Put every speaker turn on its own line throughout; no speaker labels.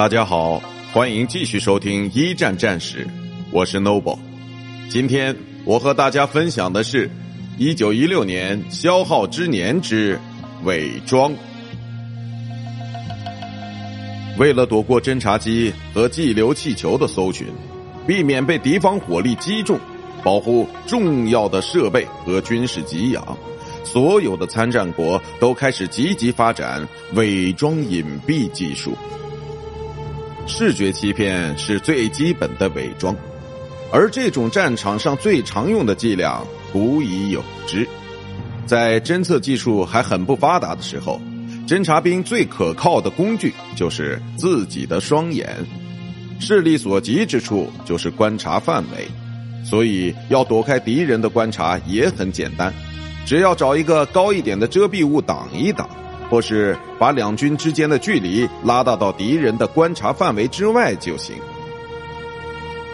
大家好，欢迎继续收听一战战史，我是 Noble。今天我和大家分享的是一九一六年消耗之年之伪装。为了躲过侦察机和气流气球的搜寻，避免被敌方火力击中，保护重要的设备和军事给养，所有的参战国都开始积极发展伪装隐蔽技术。视觉欺骗是最基本的伪装，而这种战场上最常用的伎俩古已有之。在侦测技术还很不发达的时候，侦察兵最可靠的工具就是自己的双眼，视力所及之处就是观察范围，所以要躲开敌人的观察也很简单，只要找一个高一点的遮蔽物挡一挡。或是把两军之间的距离拉大到敌人的观察范围之外就行。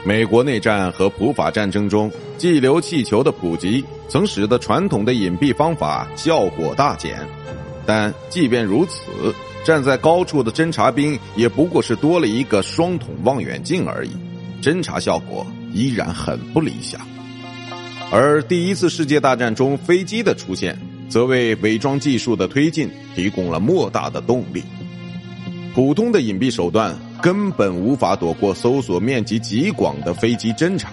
美国内战和普法战争中，气流气球的普及曾使得传统的隐蔽方法效果大减，但即便如此，站在高处的侦察兵也不过是多了一个双筒望远镜而已，侦察效果依然很不理想。而第一次世界大战中飞机的出现。则为伪装技术的推进提供了莫大的动力。普通的隐蔽手段根本无法躲过搜索面积极广的飞机侦察。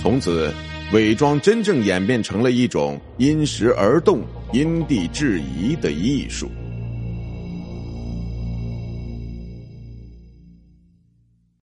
从此，伪装真正演变成了一种因时而动、因地制宜的艺术。